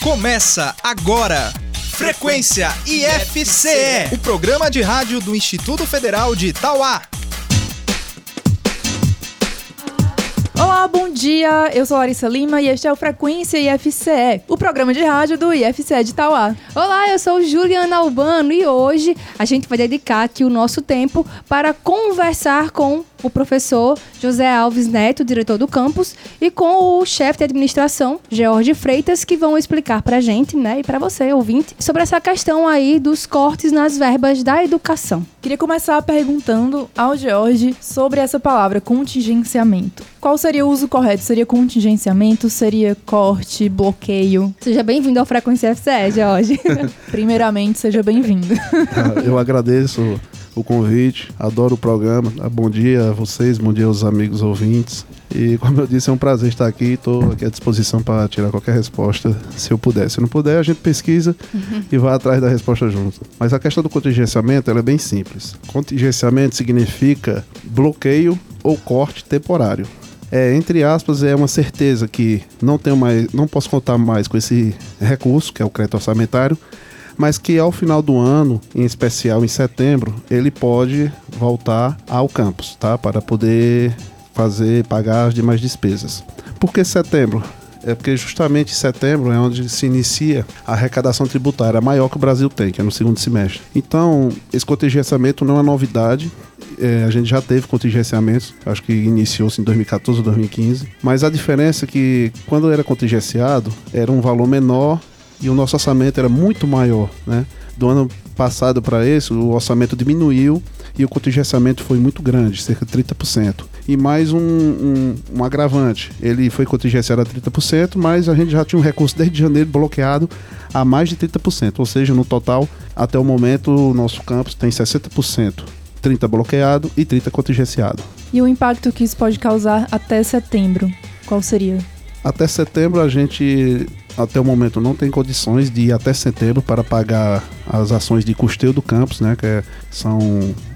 Começa agora. Frequência IFCE, o programa de rádio do Instituto Federal de Itauá. Olá, bom dia. Eu sou Larissa Lima e este é o Frequência IFCE, o programa de rádio do IFCE de Itauá. Olá, eu sou Juliana Albano e hoje a gente vai dedicar aqui o nosso tempo para conversar com o professor José Alves Neto, diretor do campus, e com o chefe de administração, George Freitas, que vão explicar para a gente, né, e para você, ouvinte, sobre essa questão aí dos cortes nas verbas da educação. Queria começar perguntando ao George sobre essa palavra contingenciamento. Qual seria o uso correto? Seria contingenciamento? Seria corte, bloqueio? Seja bem-vindo ao Frequência FCE, George. Primeiramente, seja bem-vindo. Eu agradeço o convite, adoro o programa. Ah, bom dia a vocês, bom dia aos amigos ouvintes. E como eu disse, é um prazer estar aqui. Estou aqui à disposição para tirar qualquer resposta, se eu puder. Se não puder, a gente pesquisa uhum. e vai atrás da resposta junto. Mas a questão do contingenciamento é bem simples. Contingenciamento significa bloqueio ou corte temporário. É, entre aspas, é uma certeza que não tenho mais, não posso contar mais com esse recurso, que é o crédito orçamentário, mas que ao final do ano, em especial em setembro, ele pode voltar ao campus, tá? Para poder fazer, pagar as demais despesas. Por que setembro? É porque justamente setembro é onde se inicia a arrecadação tributária maior que o Brasil tem, que é no segundo semestre. Então, esse contingenciamento não é novidade, é, a gente já teve contingenciamentos, acho que iniciou-se em 2014 ou 2015, mas a diferença é que quando era contingenciado, era um valor menor e o nosso orçamento era muito maior, né? Do ano passado para esse, o orçamento diminuiu e o contingenciamento foi muito grande, cerca de 30%. E mais um, um, um agravante, ele foi contingenciado a 30%, mas a gente já tinha um recurso desde janeiro bloqueado a mais de 30%, ou seja, no total, até o momento, o nosso campus tem 60%. 30 bloqueado e 30 contingenciado. E o impacto que isso pode causar até setembro, qual seria? Até setembro a gente até o momento não tem condições de ir até setembro para pagar as ações de custeio do campus, né, que é, são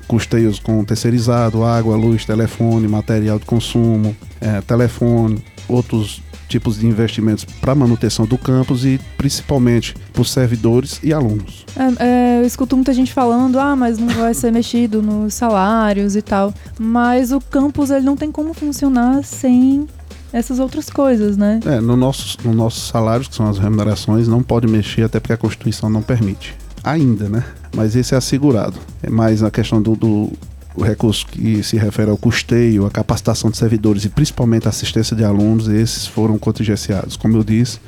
custeios com terceirizado, água, luz, telefone, material de consumo, é, telefone, outros tipos de investimentos para manutenção do campus e principalmente por servidores e alunos. É, é, eu escuto muita gente falando, ah, mas não vai ser mexido nos salários e tal. Mas o campus ele não tem como funcionar sem essas outras coisas, né? É, no nosso, no nossos salários, que são as remunerações, não pode mexer até porque a Constituição não permite. Ainda, né? Mas esse é assegurado. É mais a questão do, do o recurso que se refere ao custeio, a capacitação de servidores e principalmente a assistência de alunos, esses foram contingenciados, como eu disse,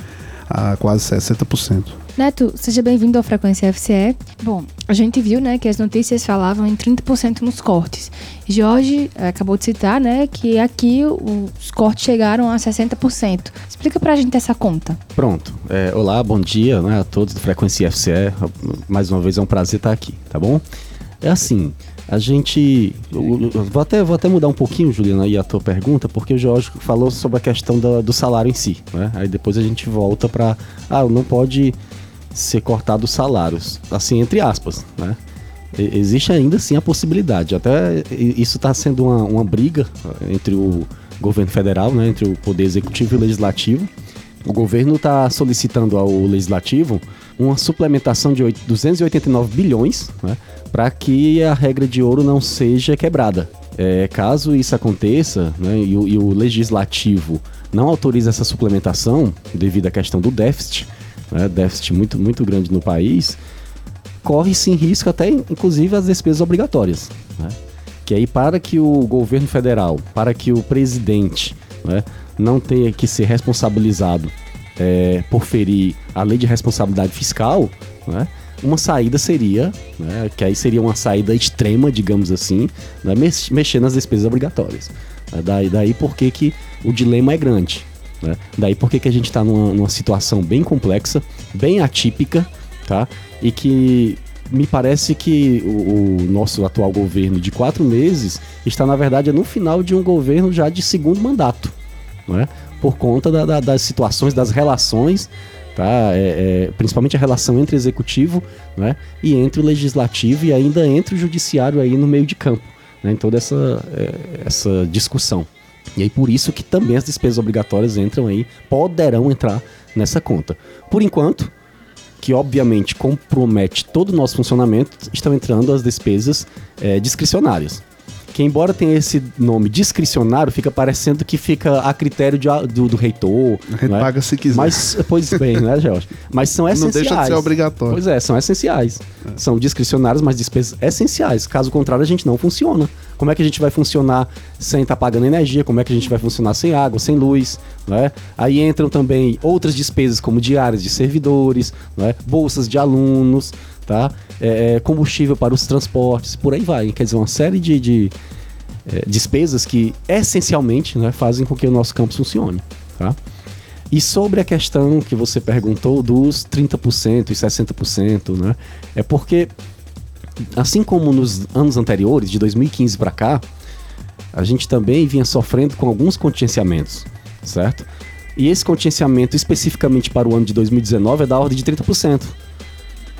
a quase 60%. Neto, seja bem-vindo ao Frequência FCE. Bom, a gente viu, né, que as notícias falavam em 30% nos cortes. Jorge eh, acabou de citar, né, que aqui os cortes chegaram a 60%. Explica pra gente essa conta. Pronto. É, olá, bom dia né, a todos do Frequência FCE. Mais uma vez é um prazer estar aqui, tá bom? É assim, a gente. vou, até, vou até mudar um pouquinho, Juliana, aí a tua pergunta, porque o Jorge falou sobre a questão do salário em si. Né? Aí depois a gente volta para. Ah, não pode ser cortado os salários. Assim, entre aspas, né? Existe ainda sim a possibilidade. Até isso está sendo uma, uma briga entre o governo federal, né, entre o poder executivo e o legislativo. O governo está solicitando ao legislativo uma suplementação de 289 bilhões né, para que a regra de ouro não seja quebrada. É, caso isso aconteça né, e, o, e o legislativo não autorize essa suplementação devido à questão do déficit, né, déficit muito, muito grande no país, corre-se em risco até, inclusive, as despesas obrigatórias. Né? Que aí, para que o governo federal, para que o presidente né, não tenha que ser responsabilizado é, por ferir a lei de responsabilidade fiscal, né, uma saída seria, né, que aí seria uma saída extrema, digamos assim, né, mexer nas despesas obrigatórias. Daí, daí porque que o dilema é grande. Né? Daí por que a gente está numa, numa situação bem complexa, bem atípica, tá? E que me parece que o, o, nosso atual governo de quatro meses está, na verdade, no final de um governo já de segundo mandato, não é? por conta da, da, das situações, das relações, tá? É, é, principalmente a relação entre executivo né? e entre o legislativo e ainda entre o judiciário aí no meio de campo, né? em toda essa, é, essa discussão. E aí por isso que também as despesas obrigatórias entram aí, poderão entrar nessa conta. Por enquanto, que obviamente compromete todo o nosso funcionamento, estão entrando as despesas é, discricionárias. Que embora tenha esse nome discricionário, fica parecendo que fica a critério de, do, do, reitor. A gente é? paga se quiser. Mas, pois bem, né, Jorge? Mas são essenciais. Não deixa de ser obrigatório. Pois é, são essenciais. É. São discricionários, mas despesas essenciais. Caso contrário, a gente não funciona. Como é que a gente vai funcionar sem estar tá pagando energia? Como é que a gente vai funcionar sem água, sem luz? Né? Aí entram também outras despesas como diárias de servidores, né? bolsas de alunos, tá? É, é, combustível para os transportes, por aí vai. Quer dizer, uma série de, de é, despesas que essencialmente né, fazem com que o nosso campus funcione. Tá? E sobre a questão que você perguntou dos 30% e 60%, né? É porque, assim como nos anos anteriores, de 2015 para cá, a gente também vinha sofrendo com alguns contingenciamentos, certo? E esse contingenciamento especificamente para o ano de 2019 é da ordem de 30%.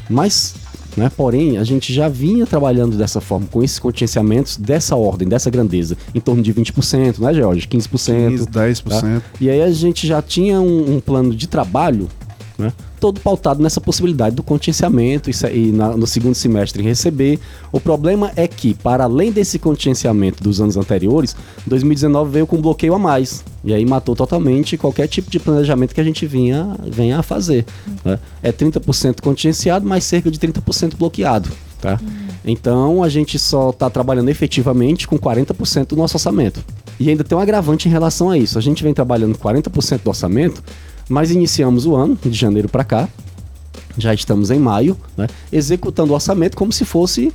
Mas né? Porém, a gente já vinha trabalhando dessa forma, com esses contingenciamentos dessa ordem, dessa grandeza, em torno de 20%, né, Jorge? 15%. 15, 10%. Tá? E aí a gente já tinha um, um plano de trabalho né? todo pautado nessa possibilidade do contingenciamento e, na, no segundo semestre receber. O problema é que, para além desse contingenciamento dos anos anteriores, 2019 veio com um bloqueio a mais. E aí matou totalmente qualquer tipo de planejamento que a gente vinha, venha a fazer. Né? É 30% contingenciado, mais cerca de 30% bloqueado. Tá? Então a gente só está trabalhando efetivamente com 40% do nosso orçamento. E ainda tem um agravante em relação a isso. A gente vem trabalhando 40% do orçamento mas iniciamos o ano, de janeiro para cá, já estamos em maio, né, executando o orçamento como se fosse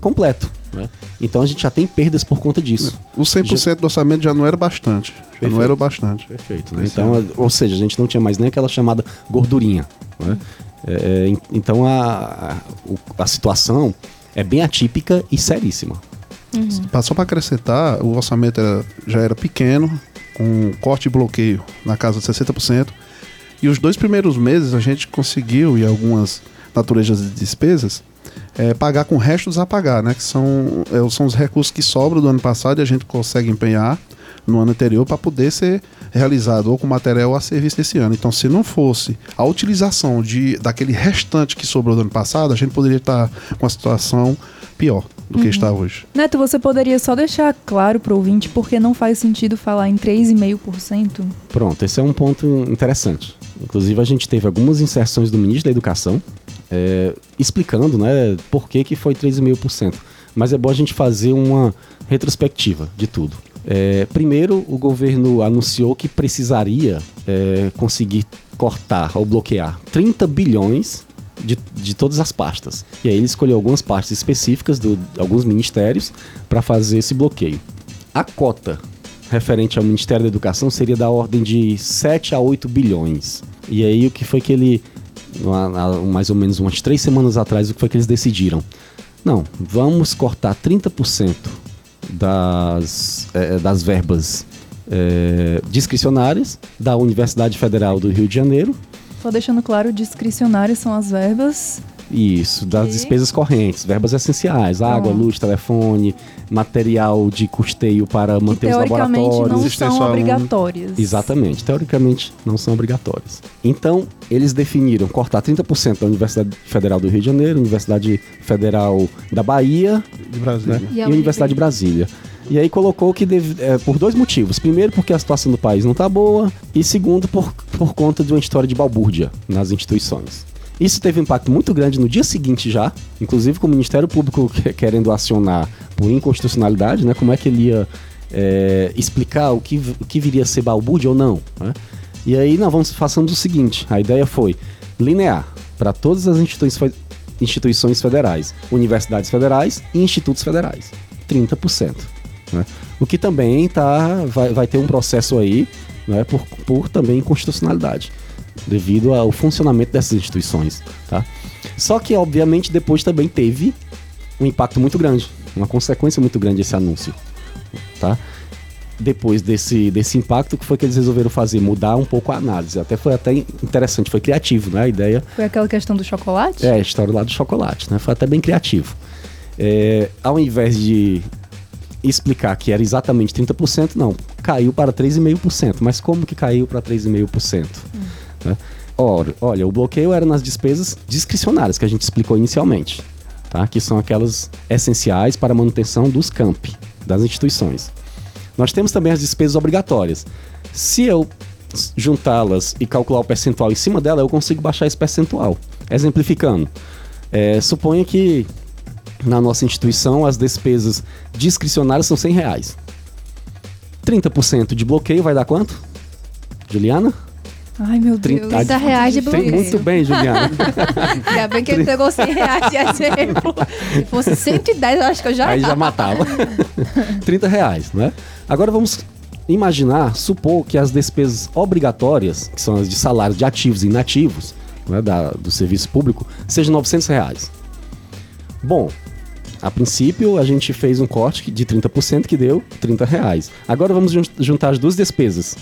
completo. Né? Então a gente já tem perdas por conta disso. O 100% já... do orçamento já não era bastante. Já não era o bastante. Perfeito. Né? Então, ou seja, a gente não tinha mais nem aquela chamada gordurinha. Né? É, é então a, a, a situação é bem atípica e seríssima. Uhum. Só para acrescentar, o orçamento era, já era pequeno, com corte e bloqueio na casa de 60%. E os dois primeiros meses a gente conseguiu, e algumas naturezas de despesas, é, pagar com restos a pagar, né? Que são, é, são os recursos que sobram do ano passado e a gente consegue empenhar no ano anterior para poder ser realizado ou com material a serviço desse ano. Então, se não fosse a utilização de, daquele restante que sobrou do ano passado, a gente poderia estar com a situação pior do uhum. que está hoje. Neto, você poderia só deixar claro para o ouvinte porque não faz sentido falar em 3,5%? Pronto, esse é um ponto interessante. Inclusive, a gente teve algumas inserções do ministro da Educação é, explicando né, por que, que foi 3,5%. Mas é bom a gente fazer uma retrospectiva de tudo. É, primeiro, o governo anunciou que precisaria é, conseguir cortar ou bloquear 30 bilhões de, de todas as pastas. E aí ele escolheu algumas pastas específicas de alguns ministérios para fazer esse bloqueio. A cota referente ao Ministério da Educação seria da ordem de 7 a 8 bilhões. E aí o que foi que ele, mais ou menos umas três semanas atrás, o que foi que eles decidiram? Não, vamos cortar 30% das, é, das verbas é, discricionárias da Universidade Federal do Rio de Janeiro só deixando claro, discricionárias são as verbas isso, das despesas correntes, verbas essenciais, água, luz, telefone, material de custeio para manter os laboratórios. Teoricamente não são obrigatórias. Exatamente, teoricamente não são obrigatórias. Então, eles definiram cortar 30% da Universidade Federal do Rio de Janeiro, Universidade Federal da Bahia de Brasília. Né? E, a Universidade de Brasília. E aí colocou que deve, é, por dois motivos. Primeiro, porque a situação do país não está boa. E segundo, por, por conta de uma história de balbúrdia nas instituições. Isso teve um impacto muito grande no dia seguinte já, inclusive com o Ministério Público querendo acionar por inconstitucionalidade, né? Como é que ele ia é, explicar o que, o que viria a ser balbúrdia ou não, né? E aí nós vamos façamos o seguinte, a ideia foi linear para todas as instituições, instituições federais, universidades federais e institutos federais, 30%. Né? O que também tá, vai, vai ter um processo aí né, por, por também inconstitucionalidade, devido ao funcionamento dessas instituições. Tá? Só que, obviamente, depois também teve um impacto muito grande, uma consequência muito grande esse anúncio. Tá? Depois desse, desse impacto, o que foi que eles resolveram fazer? Mudar um pouco a análise. Até foi até interessante, foi criativo, né? A ideia. Foi aquela questão do chocolate? É, a história lá do chocolate, né? Foi até bem criativo. É, ao invés de explicar que era exatamente 30%, não, caiu para 3,5%. Mas como que caiu para 3,5%? Hum. Né? Ora, olha, o bloqueio era nas despesas discricionárias que a gente explicou inicialmente, tá? que são aquelas essenciais para a manutenção dos campi, das instituições. Nós temos também as despesas obrigatórias. Se eu juntá-las e calcular o percentual em cima dela, eu consigo baixar esse percentual. Exemplificando, é, suponha que na nossa instituição as despesas discricionárias são 100 reais. 30% de bloqueio vai dar quanto? Juliana? Ai, meu Deus. 30 30 reais de bloqueio. Muito bem, Juliana. Ainda bem que ele pegou 100 reais de exemplo. Se fosse 110, eu acho que eu já Aí já matava. 30 reais, né? Agora vamos imaginar, supor que as despesas obrigatórias, que são as de salário de ativos e inativos, né, da, do serviço público, sejam 900 reais. Bom, a princípio a gente fez um corte de 30% que deu 30 reais. Agora vamos jun- juntar as duas despesas.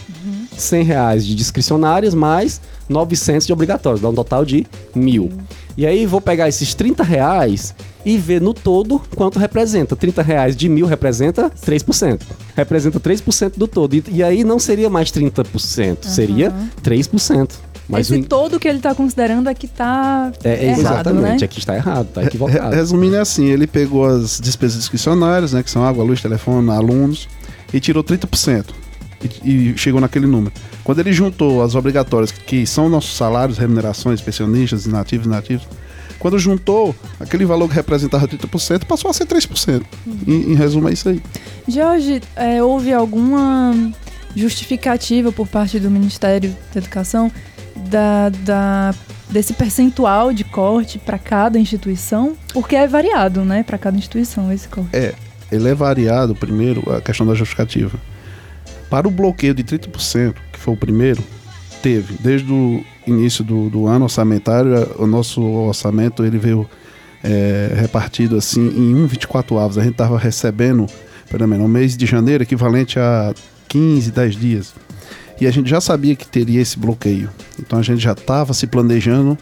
100 reais de discricionárias mais 900 de obrigatórios, dá um total de mil. E aí vou pegar esses 30 reais e ver no todo quanto representa. 30 reais de mil representa 3%. Representa 3% do todo. E, e aí não seria mais 30%, seria 3%. Mas Esse o, todo que ele tá considerando é que tá é, é errado, exatamente, né? aqui está errado, está equivocado. Resumindo é assim, ele pegou as despesas discricionárias, né, que são água, luz, telefone, alunos, e tirou 30%. E, e chegou naquele número. Quando ele juntou as obrigatórias, que são nossos salários, remunerações, pensionistas, inativos, inativos, quando juntou, aquele valor que representava 30% passou a ser 3%. Em, em resumo, é isso aí. Jorge, é, houve alguma justificativa por parte do Ministério da Educação da, da- desse percentual de corte para cada instituição? Porque é variado, né, para cada instituição esse corte. ele é variado, primeiro, a questão da justificativa. Para o bloqueio de 30%, que foi o primeiro, teve, desde o início do, do ano orçamentário, a- o nosso orçamento ele veio é, repartido assim em 1,24 avos. A gente estava recebendo, pelo menos, no mês de janeiro, equivalente a 15, 10 dias. E a gente já sabia que teria esse bloqueio. Então a gente já estava se planejando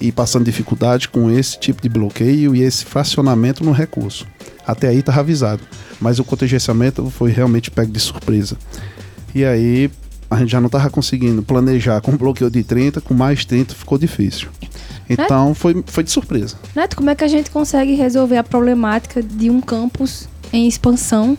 e passando dificuldade com esse tipo de bloqueio e esse fracionamento no recurso. Até aí estava avisado. Mas o contingenciamento foi realmente pego de surpresa. E aí a gente já não estava conseguindo planejar com um bloqueio de 30, com mais 30 ficou difícil. Então foi, foi de surpresa. Neto, como é que a gente consegue resolver a problemática de um campus em expansão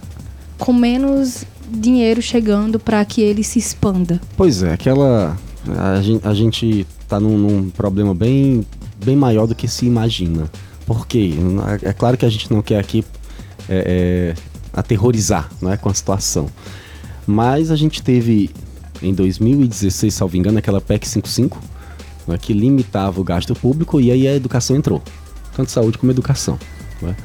com menos dinheiro chegando para que ele se expanda? Pois é, aquela. A gente, a gente tá num, num problema bem, bem maior do que se imagina. Por quê? É claro que a gente não quer aqui é, é, aterrorizar é, com a situação. Mas a gente teve em 2016, salvo engano, aquela PEC 55, né, que limitava o gasto público e aí a educação entrou. Tanto saúde como educação. né.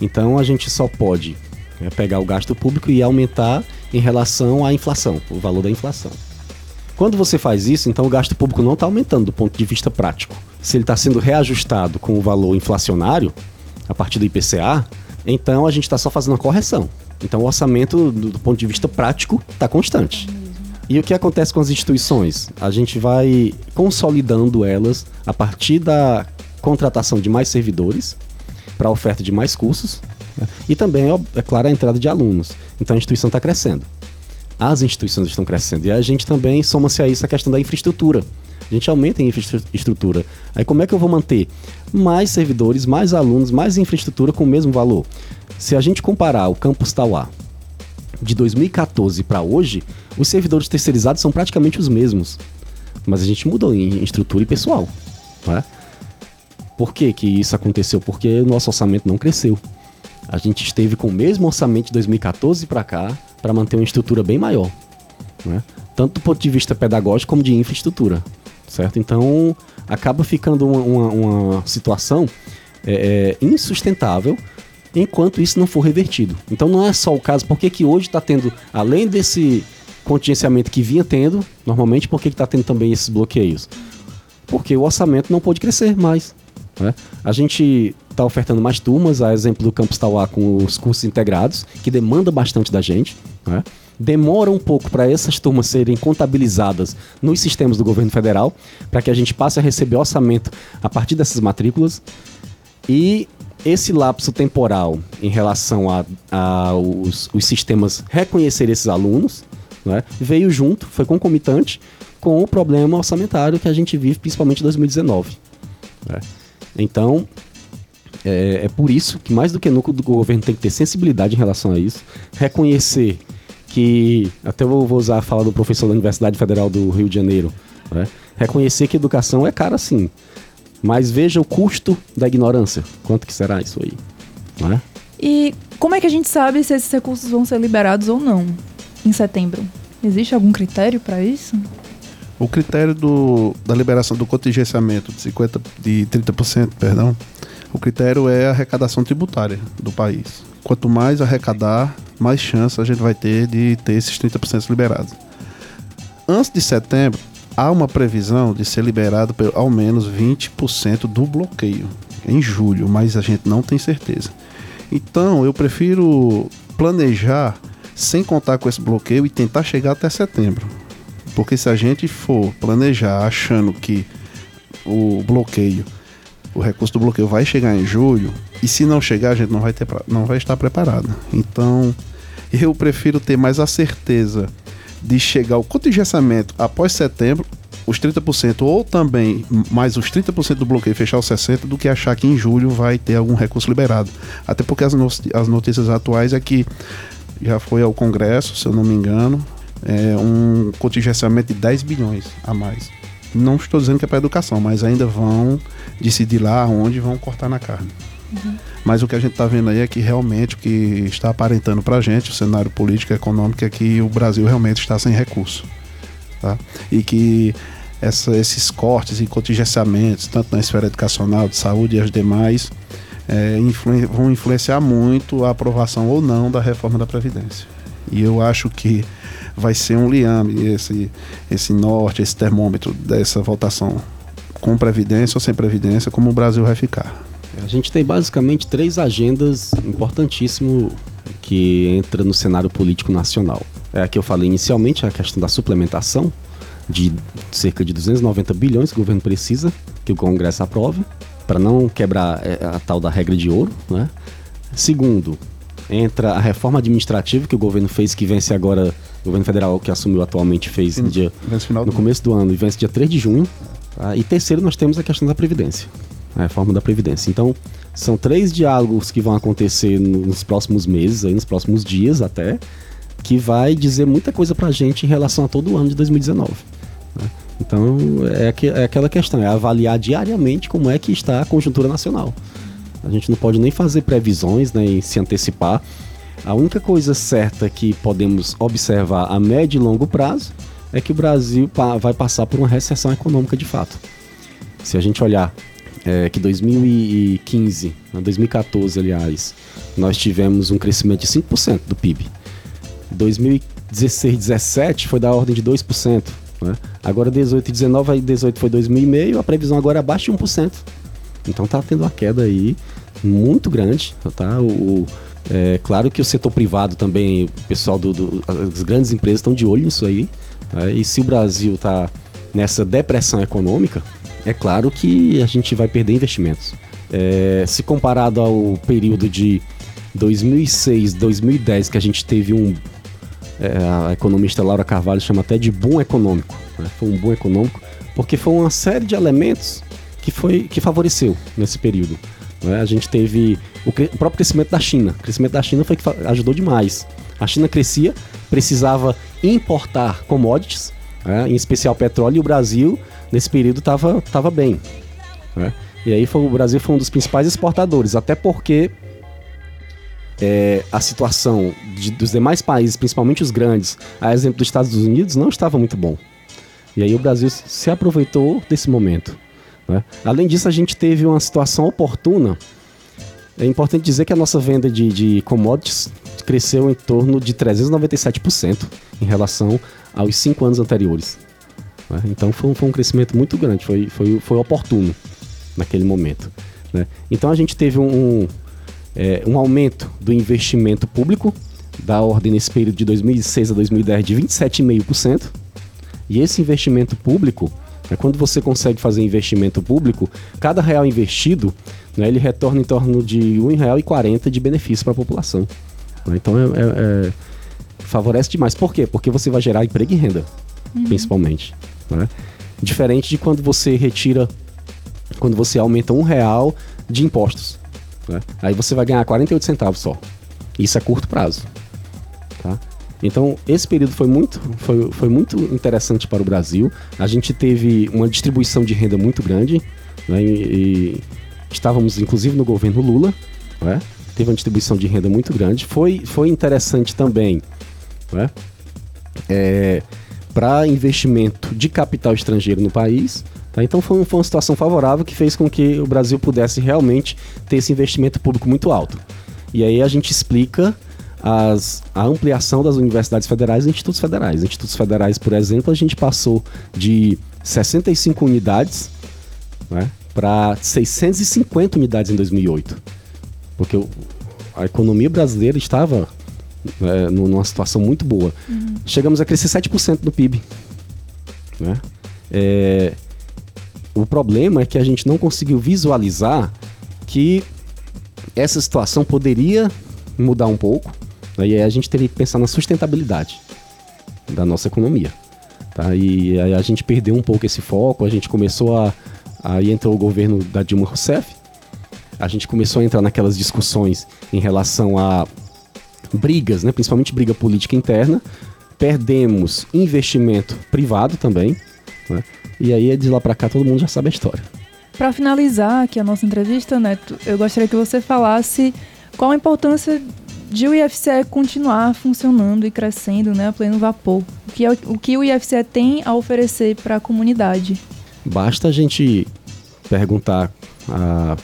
Então a gente só pode né, pegar o gasto público e aumentar em relação à inflação, o valor da inflação. Quando você faz isso, então o gasto público não está aumentando do ponto de vista prático. Se ele está sendo reajustado com o valor inflacionário, a partir do IPCA, então a gente está só fazendo uma correção. Então o orçamento, do, ponto de vista prático, está constante. E o que acontece com as instituições? A gente vai consolidando elas a partir da contratação de mais servidores para a oferta de mais cursos né? e também, é claro, a entrada de alunos. Então a instituição está crescendo. As instituições estão crescendo. E a gente também soma-se a isso a questão da infraestrutura. A gente aumenta a infraestrutura. Aí como é que eu vou manter mais servidores, mais alunos, mais infraestrutura com o mesmo valor? Se a gente comparar o campus Tauá de 2014 para hoje, os servidores terceirizados são praticamente os mesmos. Mas a gente mudou em estrutura e pessoal. Né? Por que, que isso aconteceu? Porque o nosso orçamento não cresceu. A gente esteve com o mesmo orçamento de 2014 para cá para manter uma estrutura bem maior. Né? Tanto do ponto de vista pedagógico como de infraestrutura. Certo? Então acaba ficando uma, uma, uma situação é, é, insustentável enquanto isso não for revertido. Então não é só o caso, porque que hoje está tendo, além desse contingenciamento que vinha tendo, normalmente, por que está tendo também esses bloqueios? Porque o orçamento não pôde crescer mais. Né? A gente está ofertando mais turmas, a exemplo do Campus Tauá com os cursos integrados, que demanda bastante da gente. Né? Demora um pouco para essas turmas serem contabilizadas nos sistemas do governo federal, para que a gente passe a receber orçamento a partir dessas matrículas. E esse lapso temporal em relação a, a os, os sistemas reconhecer esses alunos né, veio junto, foi concomitante com o problema orçamentário que a gente vive, principalmente em 2019. né? Então, é, é por isso que, mais do que nunca, o governo tem que ter sensibilidade em relação a isso, reconhecer que, até vou usar a fala do professor da Universidade Federal do Rio de Janeiro, né? reconhecer que educação é cara sim, mas veja o custo da ignorância, quanto que será isso aí, não é? E como é que a gente sabe se esses recursos vão ser liberados ou não em setembro? Existe algum critério para isso? O critério do, da liberação do contingenciamento de, 50, de 30%, perdão, o critério é a arrecadação tributária do país. Quanto mais arrecadar, mais chance a gente vai ter de ter esses 30% liberados. Antes de setembro, há uma previsão de ser liberado pelo, ao menos 20% do bloqueio em julho, mas a gente não tem certeza. Então, eu prefiro planejar sem contar com esse bloqueio e tentar chegar até setembro. Porque se a gente for planejar achando que o bloqueio, o recurso do bloqueio vai chegar em julho, e se não chegar, a gente não vai, ter, não vai estar preparado. Então, eu prefiro ter mais a certeza de chegar ao contingenciamento após setembro, os 30%, ou também mais os 30% do bloqueio fechar os 60%, do que achar que em julho vai ter algum recurso liberado. Até porque as, no- as notícias atuais é que já foi ao Congresso, se eu não me engano, é um contingenciamento de 10 bilhões a mais. Não estou dizendo que é para educação, mas ainda vão decidir lá onde vão cortar na carne. Mas o que a gente está vendo aí é que realmente o que está aparentando para a gente, o cenário político e econômico, é que o Brasil realmente está sem recurso. Tá? E que essa- esses cortes e contingenciamentos, tanto na esfera educacional, de saúde e as demais, é, vão influenciar muito a aprovação ou não da reforma da Previdência. E eu acho que vai ser um liame esse, esse norte, esse termômetro dessa votação com Previdência ou sem Previdência, como o Brasil vai ficar. A gente tem basicamente três agendas importantíssimas que entra no cenário político nacional. É a que eu falei inicialmente, a questão da suplementação de cerca de 290 bilhões que o governo precisa que o Congresso aprove para não quebrar é, a tal da regra de ouro, né? Segundo, entra a reforma administrativa que o governo fez que vence agora, o governo federal que assumiu atualmente fez no dia no do começo do ano e vence dia 3 de junho. tá? E terceiro, nós temos a questão da Previdência, a reforma da Previdência. Então, são três diálogos que vão acontecer no- nos próximos meses, aí, nos próximos dias até, que vai dizer muita coisa pra gente em relação a todo o ano de 2019. né? Então, é, aque- é aquela questão, é avaliar diariamente como é que está a conjuntura nacional. A gente não pode nem fazer previsões, nem se antecipar. A única coisa certa que podemos observar a médio e longo prazo é que o Brasil vai passar por uma recessão econômica de fato. Se a gente olhar é, que 2015, né, 2014, aliás, nós tivemos um crescimento de 5% do PIB. 2016, 17 foi da ordem de 2%. Né? Agora 18 e 19, aí 18 foi 2,5%, a previsão agora é abaixo de 1%. Então tá tendo uma queda aí muito grande, tá? O, o- é claro que o setor privado também, o pessoal do, do- as grandes empresas estão de olho nisso aí. né? E se o Brasil tá nessa depressão econômica, é claro que a gente vai perder investimentos. É, se comparado ao período de 2006, 2010, que a gente teve um é, a economista Laura Carvalho chama até de boom econômico. né? Foi um boom econômico, porque foi uma série de elementos que, foi, que favoreceu nesse período. né? A gente teve o, o próprio crescimento da China. O crescimento da China foi que ajudou demais. A China crescia, precisava importar commodities, né? em especial petróleo, e o Brasil, nesse período, estava tava bem. né? E aí foi, o Brasil foi um dos principais exportadores, até porque é, a situação de- dos demais países, principalmente os grandes, a exemplo dos Estados Unidos, não estava muito bom. E aí o Brasil se aproveitou desse momento. Né? Além disso, a gente teve uma situação oportuna. É importante dizer que a nossa venda de, de commodities cresceu em torno de 397% em relação aos cinco anos anteriores. né? Então foi, um- foi um crescimento muito grande, foi, foi, foi oportuno naquele momento. né? Então a gente teve um, um, é, um aumento do investimento público da ordem nesse período de 2006 a 2010 de 27,5%. E esse investimento público, né, quando você consegue fazer investimento público, cada real investido, né, ele retorna em torno de R$ 1,40 de benefício para a população. né? Então é- é- é- favorece demais. Por quê? Porque você vai gerar emprego e renda, principalmente. Né? Diferente de quando você retira, quando você aumenta um real de impostos. Né? Aí você vai ganhar 48 centavos só. Isso é curto prazo. Então, esse período foi muito, foi, foi muito interessante para o Brasil. A gente teve uma distribuição de renda muito grande. Né? E, e estávamos, inclusive, no governo Lula. Né? Teve uma distribuição de renda muito grande. Foi, foi interessante também né? é, para investimento de capital estrangeiro no país. Tá? Então foi, foi uma situação favorável que fez com que o Brasil pudesse realmente ter esse investimento público muito alto. E aí a gente explica as, a ampliação das universidades federais e institutos federais. Institutos federais, por exemplo, a gente passou de 65 unidades né, para 650 unidades em 2008. Porque a economia brasileira estava né, numa situação muito boa. Uhum. Chegamos a crescer 7% do PIB. Né? É, o problema é que a gente não conseguiu visualizar que essa situação poderia mudar um pouco? E aí a gente teria que pensar na sustentabilidade da nossa economia. Tá? E aí a gente perdeu um pouco esse foco, a gente começou a. Aí entrou o governo da Dilma Rousseff, a gente começou a entrar naquelas discussões em relação a brigas, né? principalmente briga política interna, perdemos investimento privado também, né? e aí de lá para cá todo mundo já sabe a história. Para finalizar aqui a nossa entrevista, Neto, eu gostaria que você falasse qual a importância de o IFCE continuar funcionando e crescendo né, a pleno vapor. O que, é, o que o IFCE tem a oferecer para a comunidade? Basta a gente perguntar a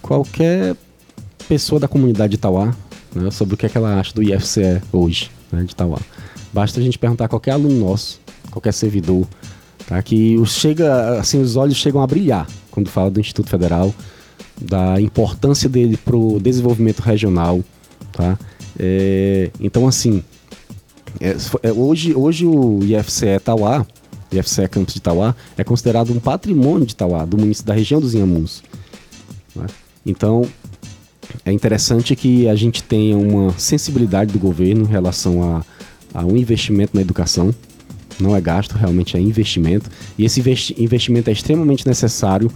qualquer pessoa da comunidade de Itauá né, sobre o que, é que ela acha do IFCE hoje, né, de Itauá. Basta a gente perguntar a qualquer aluno nosso, qualquer servidor, tá, que chega, assim, os olhos chegam a brilhar quando fala do Instituto Federal, da importância dele para o desenvolvimento regional, tá? É, então, assim, é, é, hoje, hoje o IFCE Tauá, IFCE Campus de Tauá, é considerado um patrimônio de Tauá, do município da região dos Inhamuns. Né? Então, é interessante que a gente tenha uma sensibilidade do governo em relação a, a um investimento na educação. Não é gasto, realmente é investimento. E esse investimento é extremamente necessário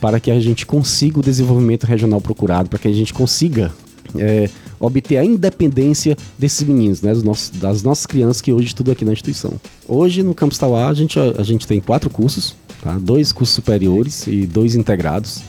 para que a gente consiga o desenvolvimento regional procurado, para que a gente consiga é, obter a independência desses meninos, né, nossos, das nossas crianças que hoje estudam aqui na instituição. Hoje no Campus Tauá a gente, a, gente tem quatro cursos, tá? dois cursos superiores e dois integrados.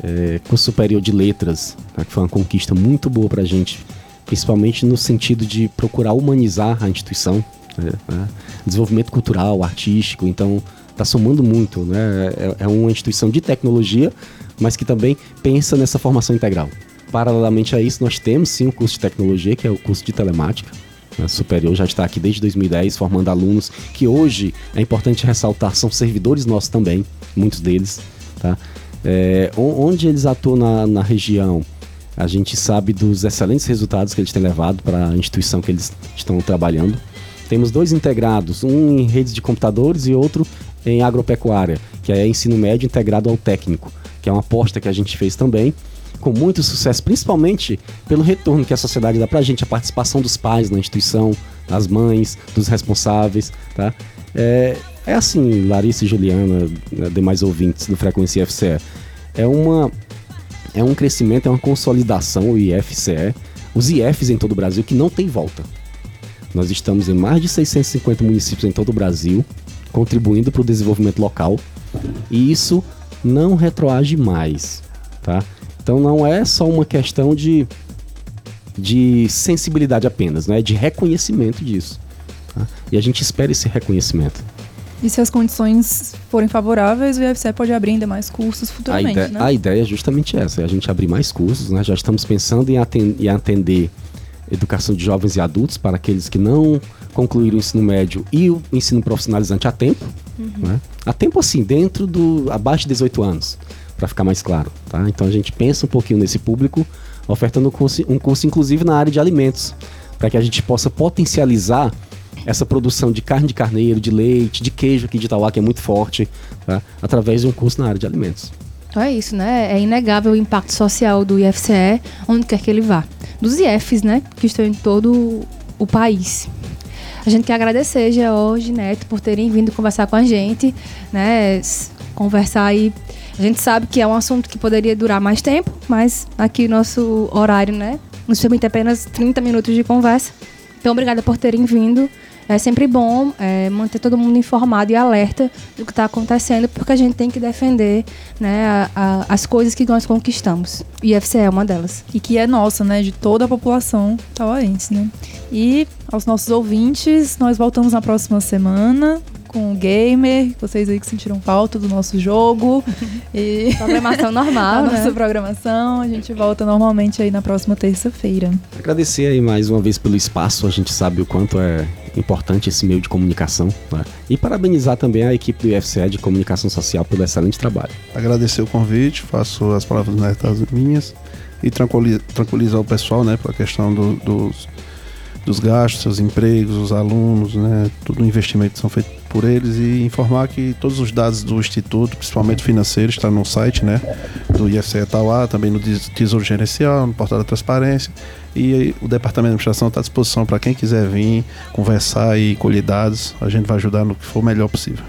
É, curso superior de letras, tá? que foi uma conquista muito boa para a gente, principalmente no sentido de procurar humanizar a instituição, né? né desenvolvimento cultural, artístico, então está somando muito, né? É, é uma instituição de tecnologia, mas que também pensa nessa formação integral. Paralelamente a isso, nós temos sim um curso de tecnologia, que é o curso de telemática. Né, superior já está aqui desde 2010 formando alunos que hoje é importante ressaltar são servidores nossos também, muitos deles, tá? É, onde eles atuam na, na região, a gente sabe dos excelentes resultados que eles têm levado para a instituição que eles estão trabalhando. Temos dois integrados, um em redes de computadores e outro em agropecuária, que é ensino médio integrado ao técnico, que é uma aposta que a gente fez também com muito sucesso, principalmente pelo retorno que a sociedade dá pra gente, a participação dos pais na instituição, das mães, dos responsáveis, tá? É, é assim, Larissa e Juliana, né, demais ouvintes do Frequência IFCE, é uma é um crescimento, é uma consolidação o IFCE, os IFs em todo o Brasil que não tem volta. Nós estamos em mais de 650 municípios em todo o Brasil, contribuindo para o desenvolvimento local, e isso não retroage mais, tá? Então não é só uma questão de, de sensibilidade apenas, né? é de reconhecimento disso. Tá? E a gente espera esse reconhecimento. E se as condições forem favoráveis, o IFCE pode abrir ainda mais cursos futuramente, a ideia, né? A ideia é justamente essa, é a gente abrir mais cursos, né? Já estamos pensando em atender, em atender educação de jovens e adultos para aqueles que não concluíram o ensino médio e o ensino profissionalizante a tempo. Uhum. Né? A tempo assim, dentro do abaixo de 18 anos para ficar mais claro. Tá? Então a gente pensa um pouquinho nesse público, ofertando um curso, um curso inclusive na área de alimentos, para que a gente possa potencializar essa produção de carne de carneiro, de leite, de queijo aqui de Itauá, que é muito forte, tá? através de um curso na área de alimentos. Então é isso, né? É inegável o impacto social do onde quer que ele vá. Dos IFs, né? Que estão em todo o país. A gente quer agradecer, George, Neto, por terem vindo conversar com a gente, né? Conversar aí. A gente sabe que é um assunto que poderia durar mais tempo, mas aqui nosso horário, né? Nos permite apenas 30 minutos de conversa. Então, obrigada por terem vindo. É sempre bom é, manter todo mundo informado e alerta do que está acontecendo, porque a gente tem que defender né, a- a- as coisas que nós conquistamos. E IFCE é uma delas. E que é nossa, né? De toda a população tauarense, né? E aos nossos ouvintes, nós voltamos na próxima semana com o Gamer. Vocês aí que sentiram falta do nosso jogo. e Programação a normal, nossa né? programação. A gente volta normalmente aí na próxima terça-feira. Agradecer aí mais uma vez pelo espaço, a gente sabe o quanto é importante esse meio de comunicação. né? E parabenizar também a equipe do IFCE de Comunicação Social pelo excelente trabalho. Agradecer o convite, faço as palavras netas minhas e tranquili- tranquilizar o pessoal, né, pela questão do- dos, dos gastos, seus empregos, os alunos, né, todo o investimento que são feitos por eles e informar que todos os dados do Instituto, principalmente financeiros, está no site, né, do IFCE Tauá, também no Tes- Tesouro Gerencial, no Portal da Transparência e o Departamento de Administração está à disposição para quem quiser vir conversar e colher dados, a gente vai ajudar no que for melhor possível.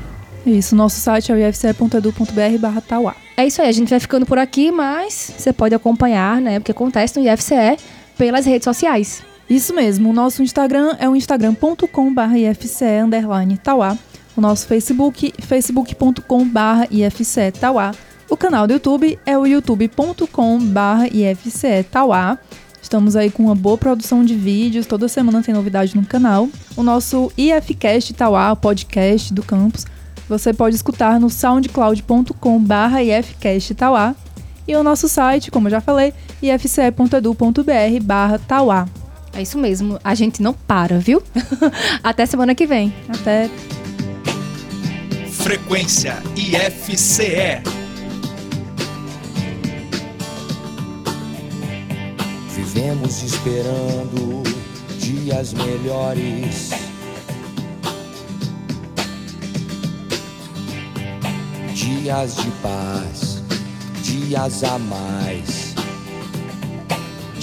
Isso, nosso site é o ifce.edu.br. É isso aí, a gente vai ficando por aqui, mas você pode acompanhar, né? O que acontece no IFCE pelas redes sociais. Isso mesmo, o nosso Instagram é o instagram.com.br ifce underline tauá. O nosso Facebook, facebook.com.br ifce tauá. O canal do YouTube é o youtube.com.br ifce tauá. Estamos aí com uma boa produção de vídeos, toda semana tem novidade no canal. O nosso IFCast Tauá, o podcast do campus, você pode escutar no soundcloud.com.br ifcast tauá. E o nosso site, como eu já falei, ifce.edu.br barra tauá. É isso mesmo, a gente não para, viu? Até semana que vem. Até Frequência IFCE. Vivemos esperando dias melhores. Dias de paz, dias a mais.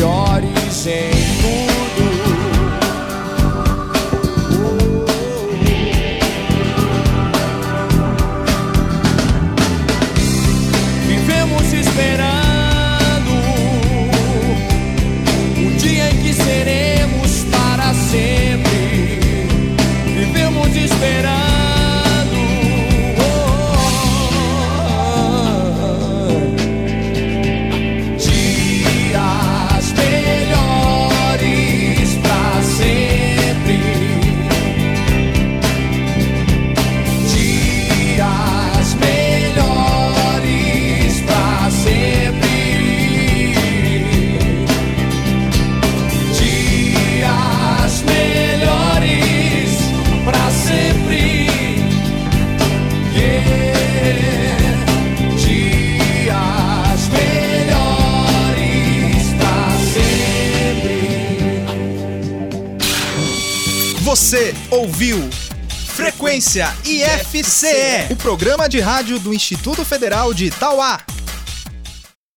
Melhores em programa de rádio do Instituto Federal de Itauá.